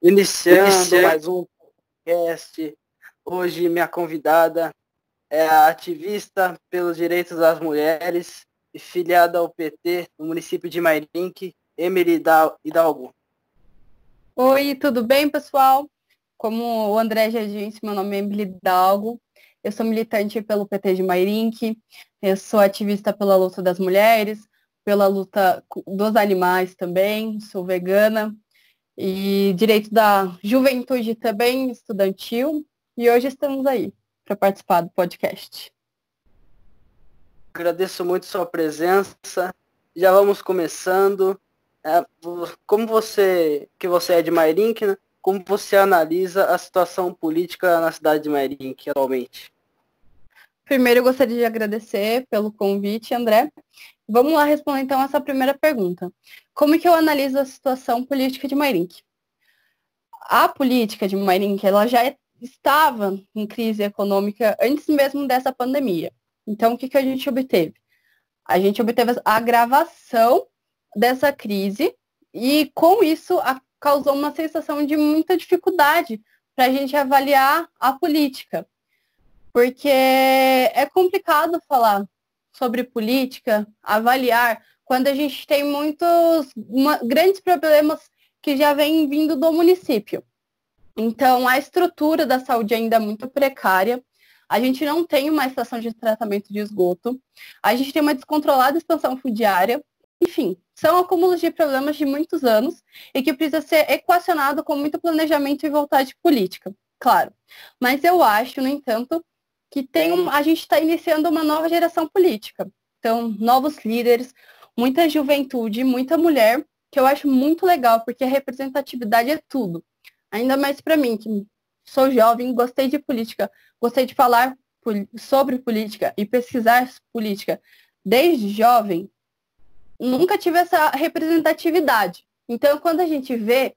Iniciando, Iniciando mais um podcast. Hoje minha convidada é a ativista pelos direitos das mulheres e filiada ao PT no município de Mairink, Emily Hidalgo. Oi, tudo bem, pessoal? Como o André já disse, meu nome é Emily Hidalgo. Eu sou militante pelo PT de Mairink. Eu sou ativista pela luta das mulheres, pela luta dos animais também. Sou vegana e direito da juventude também estudantil. E hoje estamos aí para participar do podcast. Agradeço muito sua presença. Já vamos começando. É, como você, que você é de Mairink, né? como você analisa a situação política na cidade de Mairink atualmente? Primeiro, eu gostaria de agradecer pelo convite, André. Vamos lá responder então essa primeira pergunta. Como que eu analiso a situação política de Mairink? A política de Mairink, ela já estava em crise econômica antes mesmo dessa pandemia. Então, o que, que a gente obteve? A gente obteve a agravação dessa crise e, com isso, a, causou uma sensação de muita dificuldade para a gente avaliar a política porque é complicado falar sobre política, avaliar, quando a gente tem muitos uma, grandes problemas que já vêm vindo do município. Então, a estrutura da saúde ainda é muito precária. A gente não tem uma estação de tratamento de esgoto. A gente tem uma descontrolada expansão fundiária. Enfim, são acúmulos de problemas de muitos anos e que precisa ser equacionado com muito planejamento e vontade política, claro. Mas eu acho, no entanto, que tem um, a gente está iniciando uma nova geração política. Então, novos líderes, muita juventude, muita mulher, que eu acho muito legal, porque a representatividade é tudo. Ainda mais para mim, que sou jovem, gostei de política, gostei de falar sobre política e pesquisar política desde jovem, nunca tive essa representatividade. Então, quando a gente vê,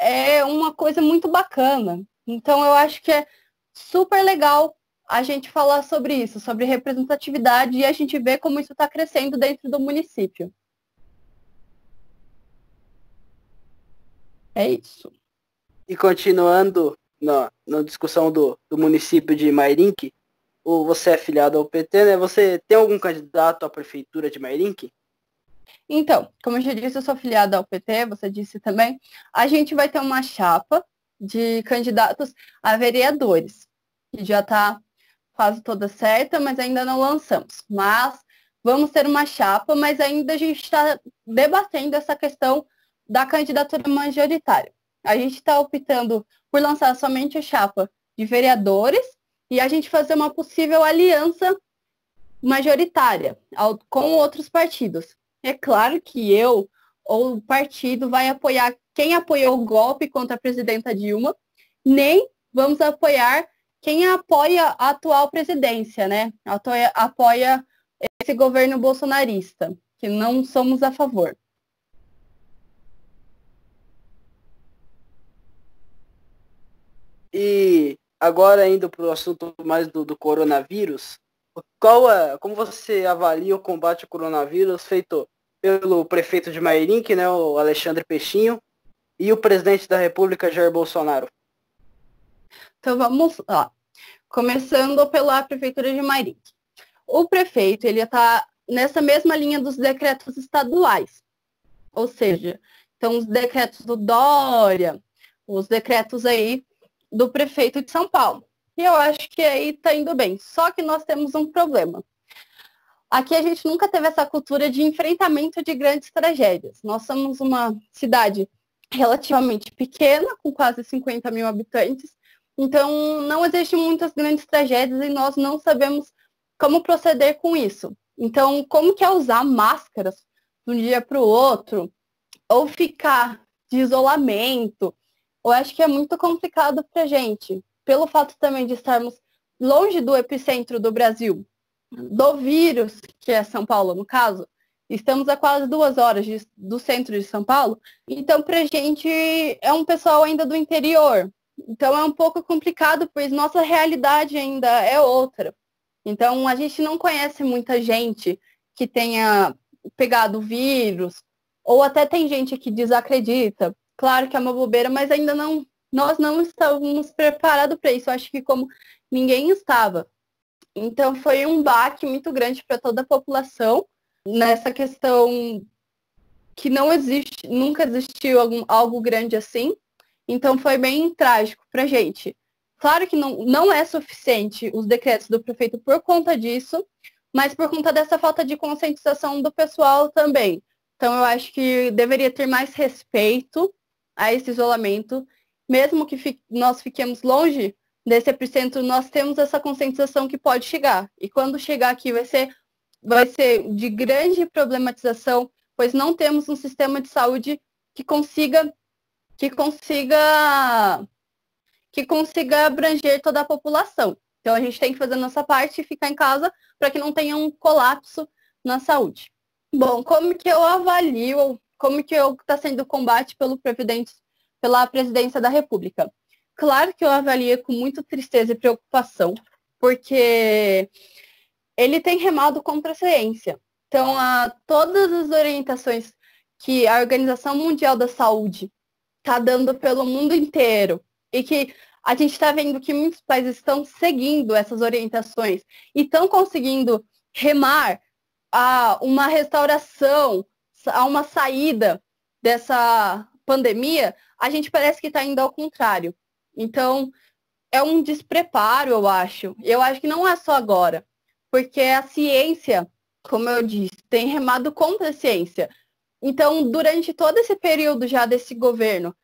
é uma coisa muito bacana. Então, eu acho que é super legal a gente falar sobre isso, sobre representatividade, e a gente vê como isso está crescendo dentro do município. É isso. E continuando na, na discussão do, do município de Mairink, ou você é filiado ao PT, né? Você tem algum candidato à prefeitura de Mairink? Então, como eu já disse, eu sou filiada ao PT, você disse também. A gente vai ter uma chapa de candidatos a vereadores, que já está quase toda certa, mas ainda não lançamos. Mas vamos ter uma chapa, mas ainda a gente está debatendo essa questão da candidatura majoritária. A gente está optando por lançar somente a chapa de vereadores e a gente fazer uma possível aliança majoritária ao, com outros partidos. É claro que eu ou o partido vai apoiar quem apoiou o golpe contra a presidenta Dilma, nem vamos apoiar quem apoia a atual presidência, né? Apoia, apoia esse governo bolsonarista, que não somos a favor. E agora indo para o assunto mais do, do, coronavírus, qual é, como você avalia o combate ao coronavírus feito pelo prefeito de Mairink, né, o Alexandre Peixinho, e o presidente da República, Jair Bolsonaro? Então vamos lá. Começando pela Prefeitura de Mairink. O prefeito, ele está nessa mesma linha dos decretos estaduais. Ou seja, então os decretos do Dória, os decretos aí do prefeito de São Paulo. E eu acho que aí está indo bem. Só que nós temos um problema. Aqui a gente nunca teve essa cultura de enfrentamento de grandes tragédias. Nós somos uma cidade relativamente pequena, com quase 50 mil habitantes, então, não existem muitas grandes tragédias e nós não sabemos como proceder com isso. Então, como que é usar máscaras de um dia para o outro, ou ficar de isolamento, eu acho que é muito complicado para gente, pelo fato também de estarmos longe do epicentro do Brasil, do vírus, que é São Paulo no caso, estamos a quase duas horas de, do centro de São Paulo, então para gente é um pessoal ainda do interior, então é um pouco complicado, pois nossa realidade ainda é outra. Então a gente não conhece muita gente que tenha pegado o vírus, ou até tem gente que desacredita. Claro que é uma bobeira, mas ainda não, nós não estávamos preparados para isso. Acho que como ninguém estava. Então foi um baque muito grande para toda a população nessa questão que não existe, nunca existiu algum, algo grande assim. Então foi bem trágico para gente. Claro que não, não é suficiente os decretos do prefeito por conta disso, mas por conta dessa falta de conscientização do pessoal também. Então eu acho que deveria ter mais respeito a esse isolamento, mesmo que fi nós fiquemos longe desse epicentro, nós temos essa conscientização que pode chegar. E quando chegar aqui vai ser vai ser de grande problematização, pois não temos um sistema de saúde que consiga que consiga que consiga abranger toda a população. Então a gente tem que fazer a nossa parte e ficar em casa para que não tenha um colapso na saúde. Bom, como que eu avalio, como que está sendo o combate pelo pela presidência da República? Claro que eu avalio com muita tristeza e preocupação, porque ele tem remado contra a ciência. Então, a, todas as orientações que a Organização Mundial da Saúde está dando pelo mundo inteiro e que a gente está vendo que muitos países estão seguindo essas orientações e estão conseguindo remar a uma restauração, a uma saída dessa pandemia, a gente parece que está indo ao contrário. Então, é um despreparo, eu acho. Eu acho que não é só agora porque a ciência, como eu disse, tem remado contra a ciência. Então, durante todo esse período já desse governo,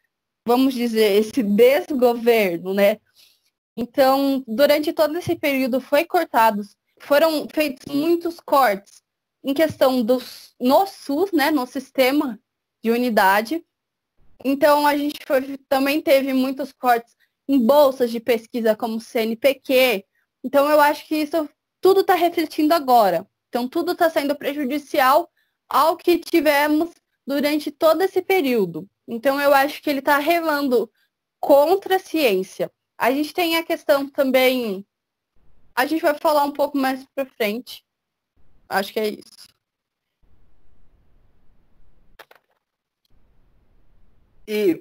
vamos dizer, esse desgoverno, né? Então, durante todo esse período foi cortados, foram feitos muitos cortes em questão dos no SUS, né, no sistema de unidade. Então, a gente foi, também teve muitos cortes em bolsas de pesquisa como CNPq. Então, eu acho que isso tudo está refletindo agora. Então, tudo está sendo prejudicial ao que tivemos durante todo esse período. Então, eu acho que ele está relando contra a ciência. A gente tem a questão também. A gente vai falar um pouco mais para frente. Acho que é isso. E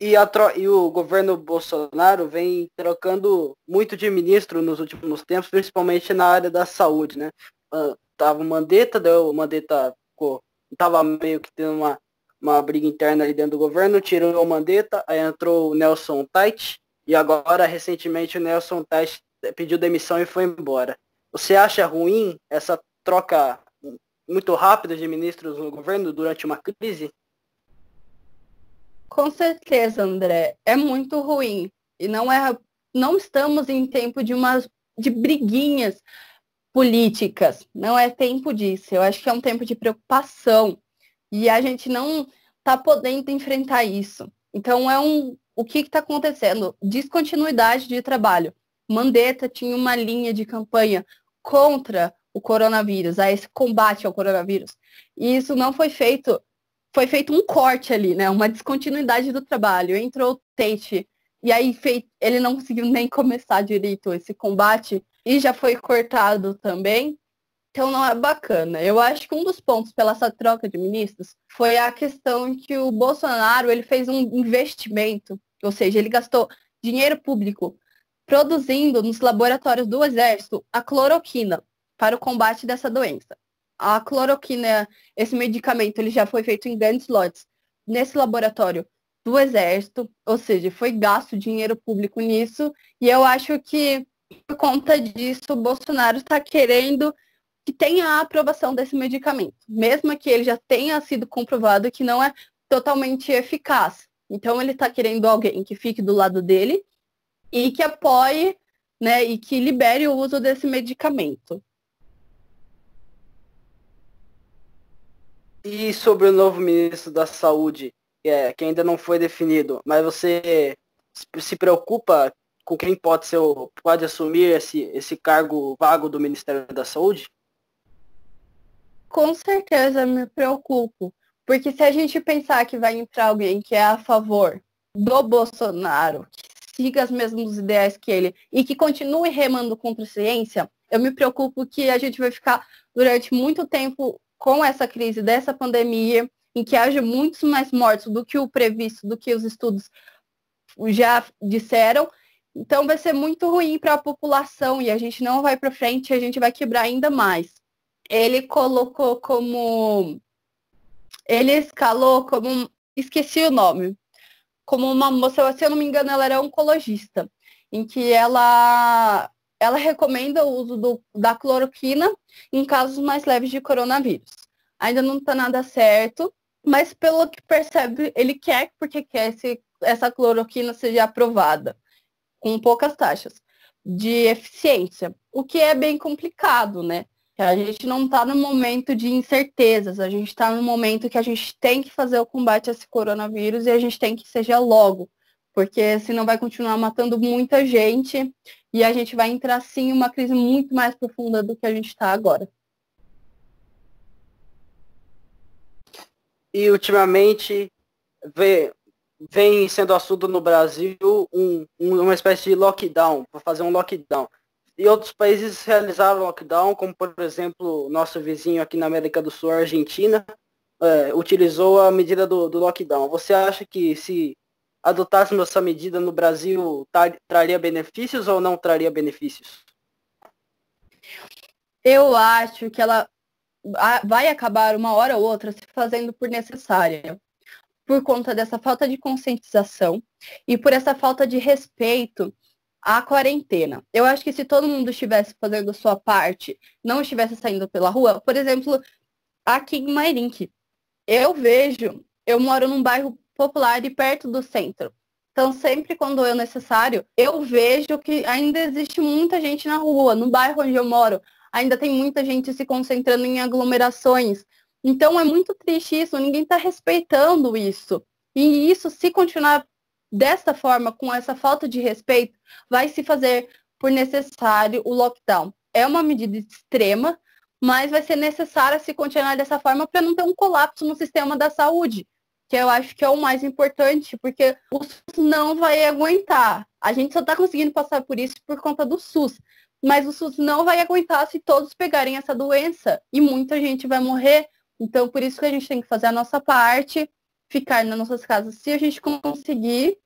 e, a, e o governo Bolsonaro vem trocando muito de ministro nos últimos tempos, principalmente na área da saúde, né? Uh, tava o Mandetta, deu, o Mandetta ficou, tava meio que tendo uma, uma briga interna ali dentro do governo, tirou o Mandetta, aí entrou o Nelson Tait, e agora, recentemente, o Nelson Tait pediu demissão e foi embora. Você acha ruim essa troca muito rápida de ministros no governo durante uma crise? Com certeza, André, é muito ruim. E não é não estamos em tempo de uma de briguinhas políticas. Não é tempo disso. Eu acho que é um tempo de preocupação. E a gente não está podendo enfrentar isso. Então é um o que está acontecendo? Descontinuidade de trabalho. Mandetta tinha uma linha de campanha contra o coronavírus, a esse combate ao coronavírus. E isso não foi feito foi feito um corte ali, né? Uma descontinuidade do trabalho. Entrou o Tate e aí ele não conseguiu nem começar direito esse combate e já foi cortado também. Então não é bacana. Eu acho que um dos pontos pela essa troca de ministros foi a questão que o Bolsonaro ele fez um investimento, ou seja, ele gastou dinheiro público produzindo nos laboratórios do Exército a cloroquina para o combate dessa doença a cloroquina, esse medicamento, ele já foi feito em grandes lotes nesse laboratório do Exército, ou seja, foi gasto dinheiro público nisso, e eu acho que por conta disso o Bolsonaro está querendo que tenha a aprovação desse medicamento, mesmo que ele já tenha sido comprovado que não é totalmente eficaz. Então ele está querendo alguém que fique do lado dele e que apoie, né, e que libere o uso desse medicamento. E sobre o novo ministro da Saúde, é, que ainda não foi definido, mas você se preocupa com quem pode ser pode assumir esse, esse cargo vago do Ministério da Saúde? Com certeza me preocupo. Porque se a gente pensar que vai entrar alguém que é a favor do Bolsonaro, que siga as mesmas ideias que ele e que continue remando contra a ciência, eu me preocupo que a gente vai ficar durante muito tempo com essa crise dessa pandemia em que haja muitos mais mortos do que o previsto, do que os estudos já disseram, então vai ser muito ruim para a população e a gente não vai para frente, a gente vai quebrar ainda mais. Ele colocou como ele escalou como esqueci o nome, como uma moça, se eu não me engano, ela era oncologista, em que ela ela recomenda o uso do, da cloroquina em casos mais leves de coronavírus. Ainda não está nada certo, mas pelo que percebe, ele quer porque quer esse, essa cloroquina seja aprovada com poucas taxas de eficiência, o que é bem complicado, né? A gente não está no momento de incertezas, a gente está no momento que a gente tem que fazer o combate a esse coronavírus e a gente tem que seja logo, porque senão vai continuar matando muita gente e a gente vai entrar sim em uma crise muito mais profunda do que a gente está agora. E ultimamente vê, vem sendo assunto no Brasil um, um, uma espécie de lockdown, para fazer um lockdown. E outros países realizaram lockdown, como por exemplo nosso vizinho aqui na América do Sul, a Argentina, é, utilizou a medida do, do, lockdown. Você acha que se adotássemos essa medida no Brasil, tar, traria benefícios ou não traria benefícios? Eu acho que ela vai acabar uma hora ou outra se fazendo por necessária, por conta dessa falta de conscientização e por essa falta de respeito a quarentena. Eu acho que se todo mundo estivesse fazendo a sua parte, não estivesse saindo pela rua, por exemplo, aqui em Mairink, eu vejo, eu moro num bairro popular e perto do centro. Então, sempre quando é necessário, eu vejo que ainda existe muita gente na rua. No bairro onde eu moro, ainda tem muita gente se concentrando em aglomerações. Então, é muito triste isso, ninguém está respeitando isso. E isso, se continuar desta forma, com essa falta de respeito, vai se fazer por necessário o lockdown. É uma medida extrema, mas vai ser necessária se continuar dessa forma para não ter um colapso no sistema da saúde, que eu acho que é o mais importante, porque o SUS não vai aguentar. A gente só está conseguindo passar por isso por conta do SUS, mas o SUS não vai aguentar se todos pegarem essa doença e muita gente vai morrer. Então, por isso que a gente tem que fazer a nossa parte, ficar nas nossas casas se a gente conseguir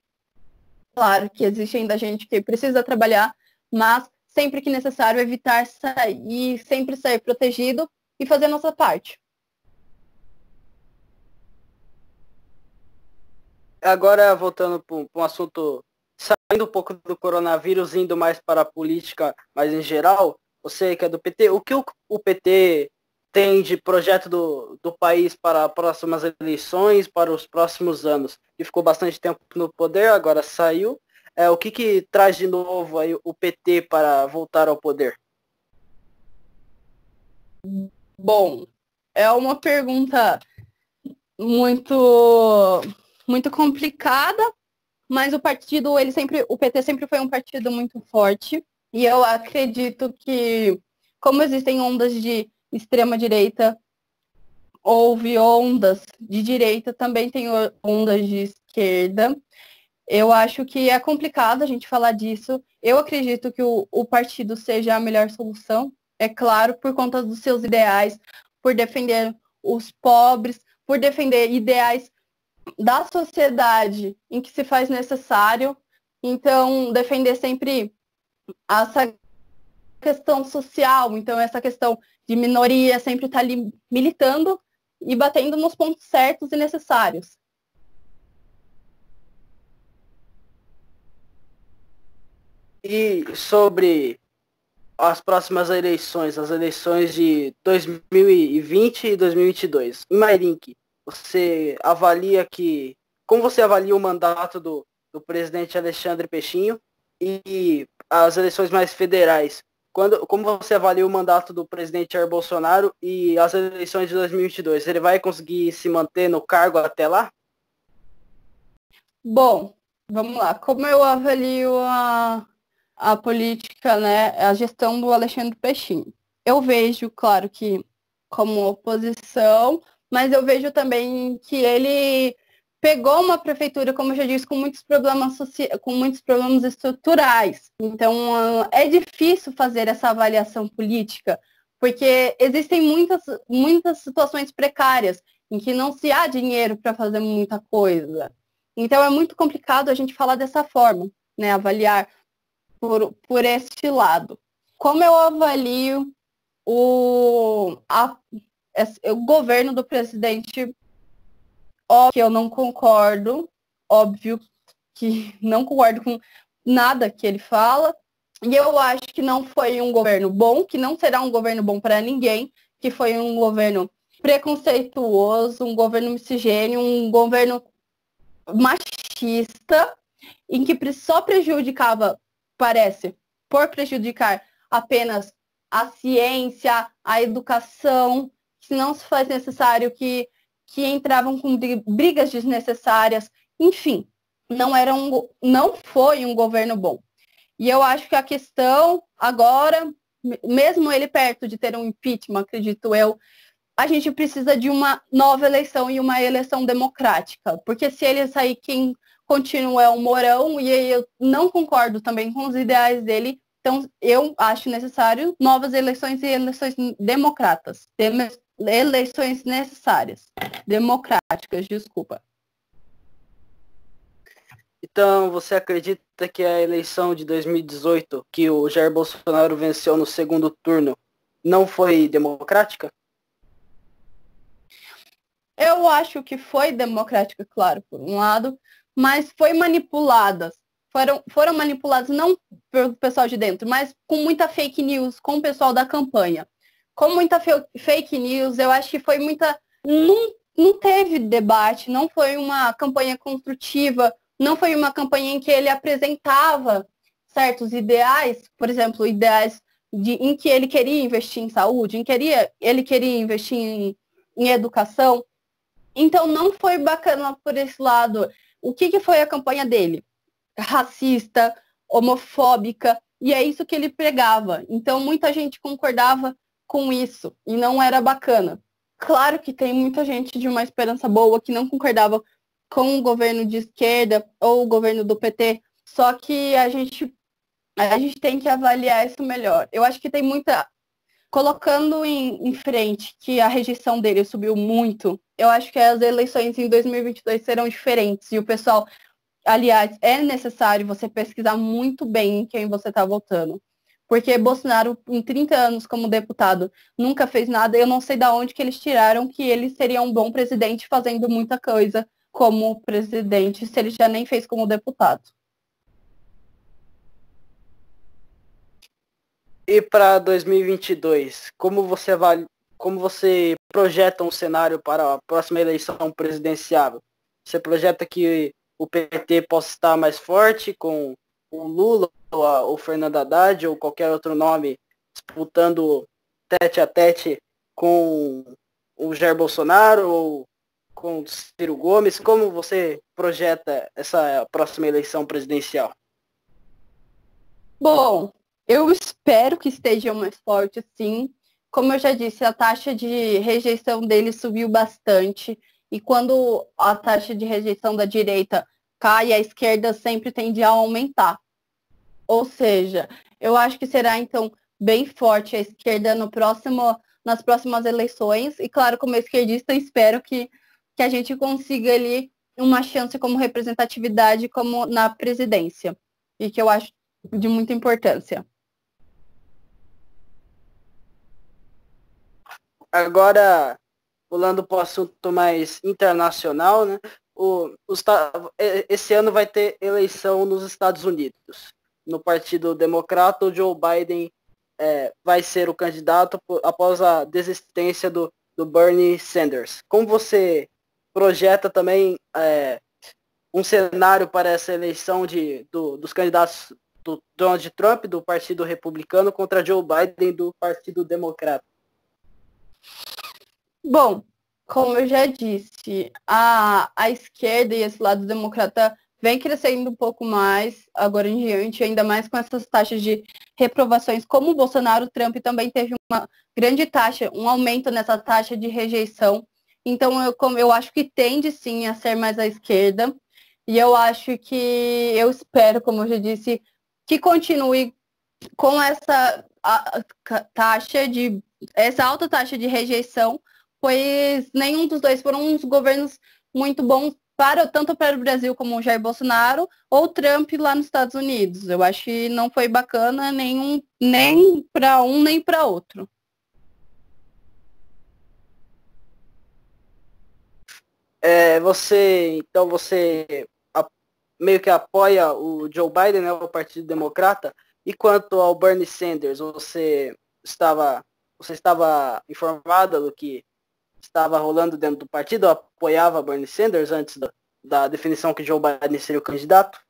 Claro que existe ainda gente que precisa trabalhar, mas sempre que necessário evitar sair, sempre sair protegido e fazer a nossa parte. Agora, voltando para um assunto, saindo um pouco do coronavírus, indo mais para a política, mas em geral, você que é do PT, o que o, o PT tem de projeto do, do país para próximas eleições, para os próximos anos? E ficou bastante tempo no poder, agora saiu. É, o que, que traz de novo aí o PT para voltar ao poder? Bom, é uma pergunta muito muito complicada, mas o partido, ele sempre, o PT sempre foi um partido muito forte, e eu acredito que como existem ondas de extrema-direita, houve ondas de direita, também tem ondas de esquerda. Eu acho que é complicado a gente falar disso. Eu acredito que o, o partido seja a melhor solução, é claro, por conta dos seus ideais, por defender os pobres, por defender ideais da sociedade em que se faz necessário. Então, defender sempre essa questão social, então essa questão de minoria sempre está ali militando e batendo nos pontos certos e necessários. E sobre as próximas eleições, as eleições de 2020 e 2022. Em Mairink, você avalia que. Como você avalia o mandato do, do presidente Alexandre Peixinho e as eleições mais federais? Quando, como você avalia o mandato do presidente Jair Bolsonaro e as eleições de 2022? Ele vai conseguir se manter no cargo até lá? Bom, vamos lá. Como eu avalio a, a política, né, a gestão do Alexandre Peixinho? Eu vejo, claro que como oposição, mas eu vejo também que ele pegou uma prefeitura, como eu já disse, com muitos problemas com muitos problemas estruturais. Então, é difícil fazer essa avaliação política, porque existem muitas, muitas situações precárias. em que não se há dinheiro para fazer muita coisa. Então é muito complicado a gente falar dessa forma, né? Avaliar por, por este lado. Como eu avalio o, a, o governo do presidente, óbvio que eu não concordo, óbvio que não concordo com nada que ele fala, e eu acho que não foi um governo bom, que não será um governo bom para ninguém, que foi um governo preconceituoso, um governo misogênio, um governo machista, em que só prejudicava, parece, por prejudicar apenas a ciência, a educação, se não se faz necessário que, que entravam com brigas desnecessárias, enfim, não era um, não foi um governo bom. E eu acho que a questão agora, mesmo ele perto de ter um impeachment, acredito eu, a gente precisa de uma nova eleição e uma eleição democrática. Porque se ele sair, quem continua é o Mourão, e eu não concordo também com os ideais dele. Então, eu acho necessário novas eleições e eleições democratas. Eleições necessárias. Democráticas, desculpa. Então, você acredita que a eleição de 2018, que o Jair Bolsonaro venceu no segundo turno, não foi democrática? Eu acho que foi democrática, claro, por um lado, mas foi manipulada. Foram, foram manipuladas não pelo pessoal de dentro, mas com muita fake news, com o pessoal da campanha. Com muita fake news, eu acho que foi muita. Não, não teve debate, não foi uma campanha construtiva, não foi uma campanha em que ele apresentava certos ideais, por exemplo, ideais de, em que ele queria investir em saúde, em que queria, ele queria investir em, em educação. Então não foi bacana por esse lado. O que, que foi a campanha dele? Racista, homofóbica, e é isso que ele pregava. Então muita gente concordava com isso e não era bacana. Claro que tem muita gente de uma esperança boa que não concordava com o governo de esquerda ou o governo do PT, só que a gente, a gente tem que avaliar isso melhor. Eu acho que tem muita. Colocando em, em frente que a rejeição dele subiu muito, eu acho que as eleições em 2022 serão diferentes. E o pessoal, aliás, é necessário você pesquisar muito bem em quem você está votando. Porque Bolsonaro, em 30 anos como deputado, nunca fez nada. Eu não sei de onde que eles tiraram que ele seria um bom presidente fazendo muita coisa como presidente se ele já nem fez como deputado. E para 2022, como você vai, como você projeta um cenário para a próxima eleição presidencial? Você projeta que o PT possa estar mais forte com o Lula, ou o Fernando Haddad ou qualquer outro nome disputando tete a tete com o Jair Bolsonaro ou com Ciro Gomes. Como você projeta essa próxima eleição presidencial? Bom, eu espero que esteja mais forte, sim. Como eu já disse, a taxa de rejeição dele subiu bastante. E quando a taxa de rejeição da direita cai, a esquerda sempre tende a aumentar. Ou seja, eu acho que será então bem forte a esquerda no próximo, nas próximas eleições. E claro, como esquerdista, espero que que a gente consiga ali uma chance como representatividade como na presidência. E que eu acho de muita importância. Agora, pulando para o assunto mais internacional, né? O, os, esse ano vai ter eleição nos Estados Unidos. No Partido Democrata, o Joe Biden é, vai ser o candidato após a desistência do, do Bernie Sanders. Como você projeta também é, um cenário para essa eleição de, do, dos candidatos do Donald Trump, do Partido Republicano, contra Joe Biden, do Partido Democrata? Bom, como eu já disse, a, a esquerda e esse lado democrata vem crescendo um pouco mais agora em diante, ainda mais com essas taxas de reprovações. Como o Bolsonaro, Trump também teve uma grande taxa, um aumento nessa taxa de rejeição então, eu, como, eu acho que tende sim a ser mais à esquerda. E eu acho que, eu espero, como eu já disse, que continue com essa taxa de, essa alta taxa de rejeição, pois nenhum dos dois foram uns governos muito bons para tanto para o Brasil como o Jair Bolsonaro ou Trump lá nos Estados Unidos. Eu acho que não foi bacana nenhum, nem para um nem para outro. É, você, então você meio que apoia o Joe Biden, né, o Partido Democrata, e quanto ao Bernie Sanders, você estava, você estava informada do que estava rolando dentro do partido, apoiava Bernie Sanders antes da, da definição que Joe Biden seria o candidato?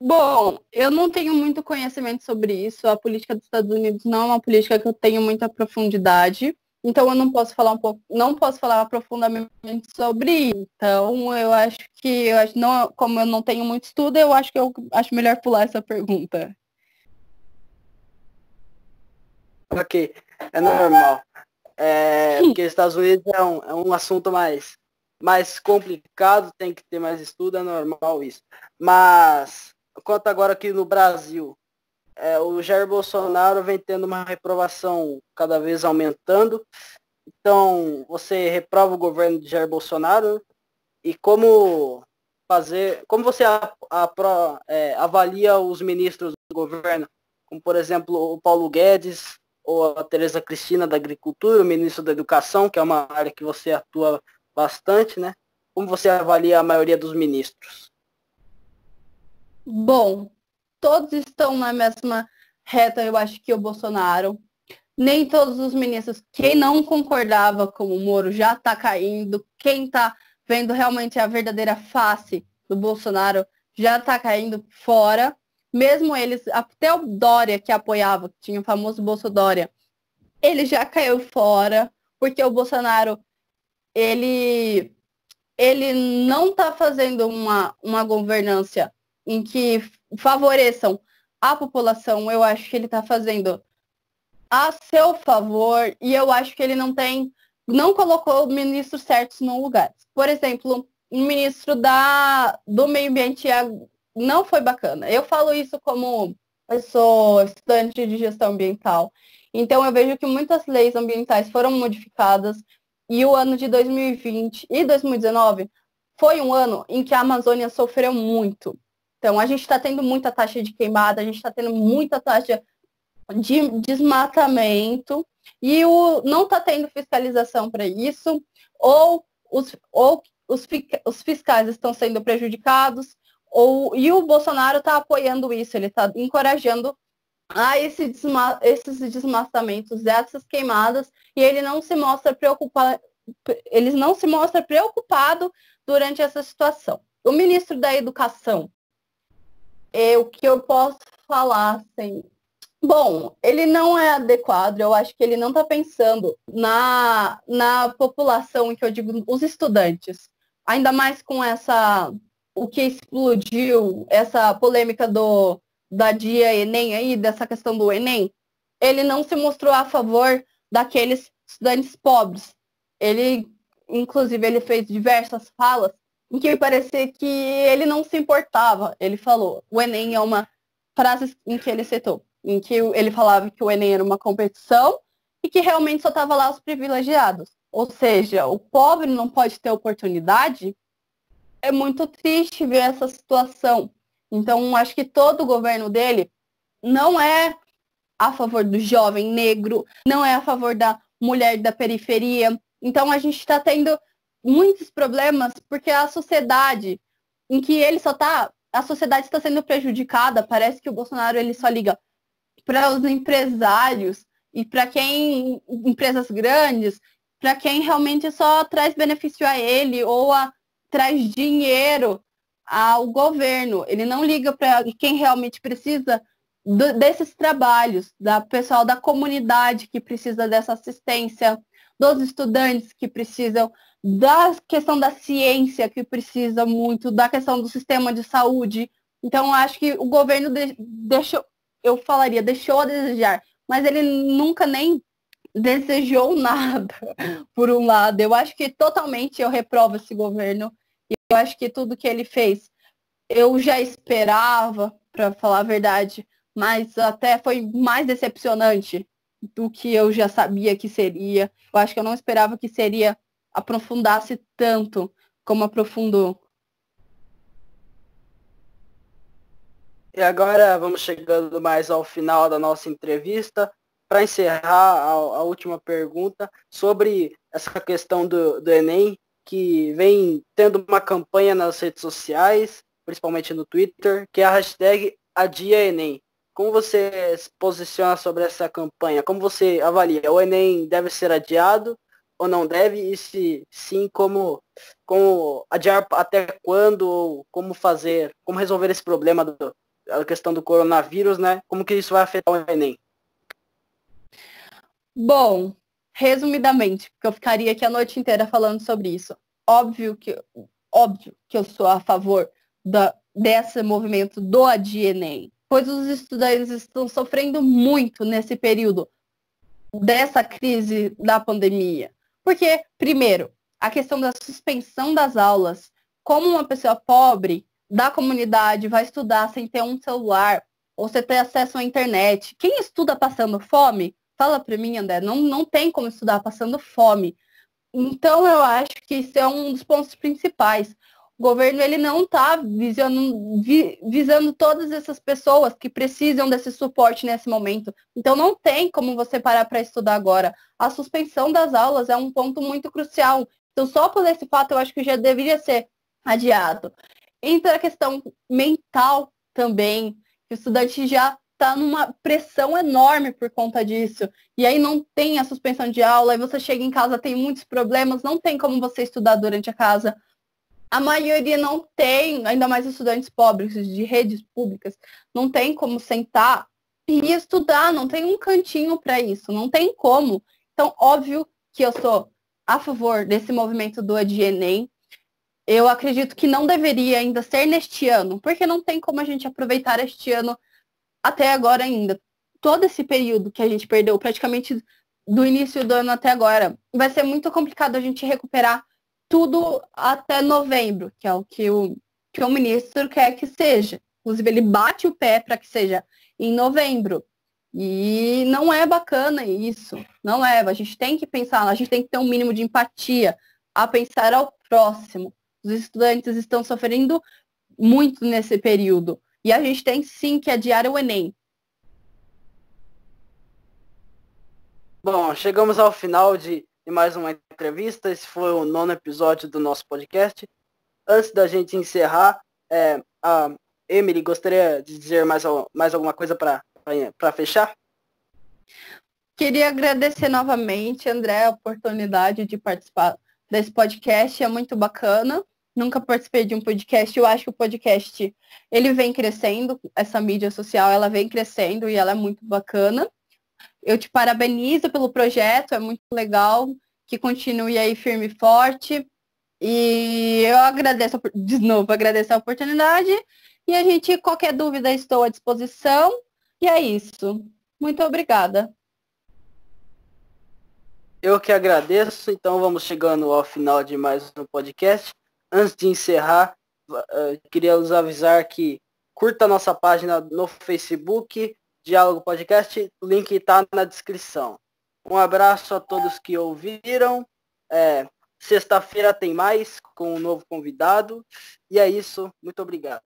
Bom, eu não tenho muito conhecimento sobre isso. A política dos Estados Unidos não é uma política que eu tenho muita profundidade. Então eu não posso falar um pouco, não posso falar profundamente sobre isso. Então eu acho que eu acho não, como eu não tenho muito estudo, eu acho que eu acho melhor pular essa pergunta. Ok, é normal. É, porque os Estados Unidos é um, é um assunto mais, mais complicado, tem que ter mais estudo, é normal isso. Mas, quanto agora aqui no Brasil, é, o Jair Bolsonaro vem tendo uma reprovação cada vez aumentando. Então, você reprova o governo de Jair Bolsonaro e como fazer, como você a, a, é, avalia os ministros do governo, como por exemplo o Paulo Guedes ou a Tereza Cristina da Agricultura, o ministro da Educação, que é uma área que você atua bastante, né? Como você avalia a maioria dos ministros? Bom, todos estão na mesma reta, eu acho que o Bolsonaro. Nem todos os ministros, quem não concordava com o Moro já está caindo, quem está vendo realmente a verdadeira face do Bolsonaro já está caindo fora. Mesmo eles, até o Dória que apoiava, que tinha o famoso Bolso Dória, ele já caiu fora, porque o Bolsonaro, ele, ele não está fazendo uma, uma governança em que favoreçam a população, eu acho que ele está fazendo a seu favor e eu acho que ele não tem, não colocou ministros certos no lugar. Por exemplo, o ministro da, do meio ambiente não foi bacana. Eu falo isso como eu sou estudante de gestão ambiental. Então eu vejo que muitas leis ambientais foram modificadas e o ano de 2020 e 2019 foi um ano em que a Amazônia sofreu muito. Então, a gente está tendo muita taxa de queimada, a gente está tendo muita taxa de desmatamento e o, não está tendo fiscalização para isso, ou os, ou os, os fiscais estão sendo prejudicados, ou, e o Bolsonaro está apoiando isso, ele está encorajando a esse desma, esses desmatamentos, essas queimadas, e ele não se mostra preocupado, ele não se mostra preocupado durante essa situação. O ministro da Educação, é, o que eu posso falar, assim. Bom, ele não é adequado, eu acho que ele não está pensando na, na população, que eu digo, os estudantes. Ainda mais com essa, o que explodiu, essa polêmica do, da dia Enem aí, dessa questão do Enem, ele não se mostrou a favor daqueles estudantes pobres. Ele, inclusive, ele fez diversas falas em que parecia que ele não se importava. Ele falou, o Enem é uma frase em que ele citou, em que ele falava que o Enem era uma competição e que realmente só estava lá os privilegiados. Ou seja, o pobre não pode ter oportunidade. É muito triste ver essa situação. Então, acho que todo o governo dele não é a favor do jovem negro, não é a favor da mulher da periferia. Então, a gente está tendo muitos problemas porque a sociedade em que ele só tá, a sociedade está sendo prejudicada, parece que o Bolsonaro ele só liga para os empresários e para quem empresas grandes, para quem realmente só traz benefício a ele ou a, traz dinheiro ao governo. Ele não liga para quem realmente precisa do, desses trabalhos, da pessoal da comunidade que precisa dessa assistência, dos estudantes que precisam da questão da ciência, que precisa muito, da questão do sistema de saúde. Então, acho que o governo deixou, eu falaria, deixou a desejar, mas ele nunca nem desejou nada, por um lado. Eu acho que totalmente eu reprovo esse governo. Eu acho que tudo que ele fez, eu já esperava, para falar a verdade, mas até foi mais decepcionante do que eu já sabia que seria. Eu acho que eu não esperava que seria aprofundasse tanto como aprofundou. E agora vamos chegando mais ao final da nossa entrevista. Para encerrar a, a, última pergunta sobre essa questão do, do Enem, que vem tendo uma campanha nas redes sociais, principalmente no Twitter, que é a hashtag Adia Enem. Como você se posiciona sobre essa campanha? Como você avalia? O Enem deve ser adiado ou não deve? E se sim, como, como adiar até quando? Ou como fazer, como resolver esse problema do, questão do coronavírus, né? Como que isso vai afetar o Enem? Bom, resumidamente, porque eu ficaria aqui a noite inteira falando sobre isso. Óbvio que, óbvio que eu sou a favor da, desse movimento do Enem, pois os estudantes estão sofrendo muito nesse período dessa crise da pandemia. Porque, primeiro, a questão da suspensão das aulas. Como uma pessoa pobre da comunidade vai estudar sem ter um celular ou sem ter acesso à internet. Quem estuda passando fome? Fala para mim, André, não, não tem como estudar passando fome. Então eu acho que isso é um dos pontos principais. O governo ele não está vi, visando todas essas pessoas que precisam desse suporte nesse momento. Então não tem como você parar para estudar agora. A suspensão das aulas é um ponto muito crucial. Então só por esse fato eu acho que já deveria ser adiado. Entra a questão mental também, que o estudante já está numa pressão enorme por conta disso. E aí não tem a suspensão de aula, aí você chega em casa, tem muitos problemas, não tem como você estudar durante a casa. A maioria não tem, ainda mais estudantes pobres de redes públicas, não tem como sentar e estudar, não tem um cantinho para isso, não tem como. Então, óbvio que eu sou a favor desse movimento do Enem, eu acredito que não deveria ainda ser neste ano, porque não tem como a gente aproveitar este ano até agora ainda. Todo esse período que a gente perdeu, praticamente do início do ano até agora, vai ser muito complicado a gente recuperar tudo até novembro, que é o que o, que o ministro quer que seja. Inclusive, ele bate o pé para que seja em novembro. E não é bacana isso. Não é. A gente tem que pensar, a gente tem que ter um mínimo de empatia a pensar ao próximo. Os estudantes estão sofrendo muito nesse período. E a gente tem sim que adiar o Enem. Bom, chegamos ao final de, mais uma entrevista. Esse foi o nono episódio do nosso podcast. Antes da gente encerrar, é, a Emily gostaria de dizer mais, mais alguma coisa para fechar? Queria agradecer novamente, André, a oportunidade de participar desse podcast, é muito bacana. Nunca participei de um podcast, eu acho que o podcast, ele vem crescendo, essa mídia social, ela vem crescendo e ela é muito bacana. Eu te parabenizo pelo projeto, é muito legal, que continue aí firme e forte. E eu agradeço, de novo, agradeço a oportunidade. E a gente, qualquer dúvida, estou à disposição. E é isso. Muito obrigada. Eu que agradeço, então vamos chegando ao final de mais um podcast. Antes de encerrar, uh, queria os avisar que curta a nossa página no Facebook, Diálogo Podcast, o link está na descrição. Um abraço a todos que ouviram. É, Sexta-feira tem mais com um novo convidado. E é isso. Muito obrigado.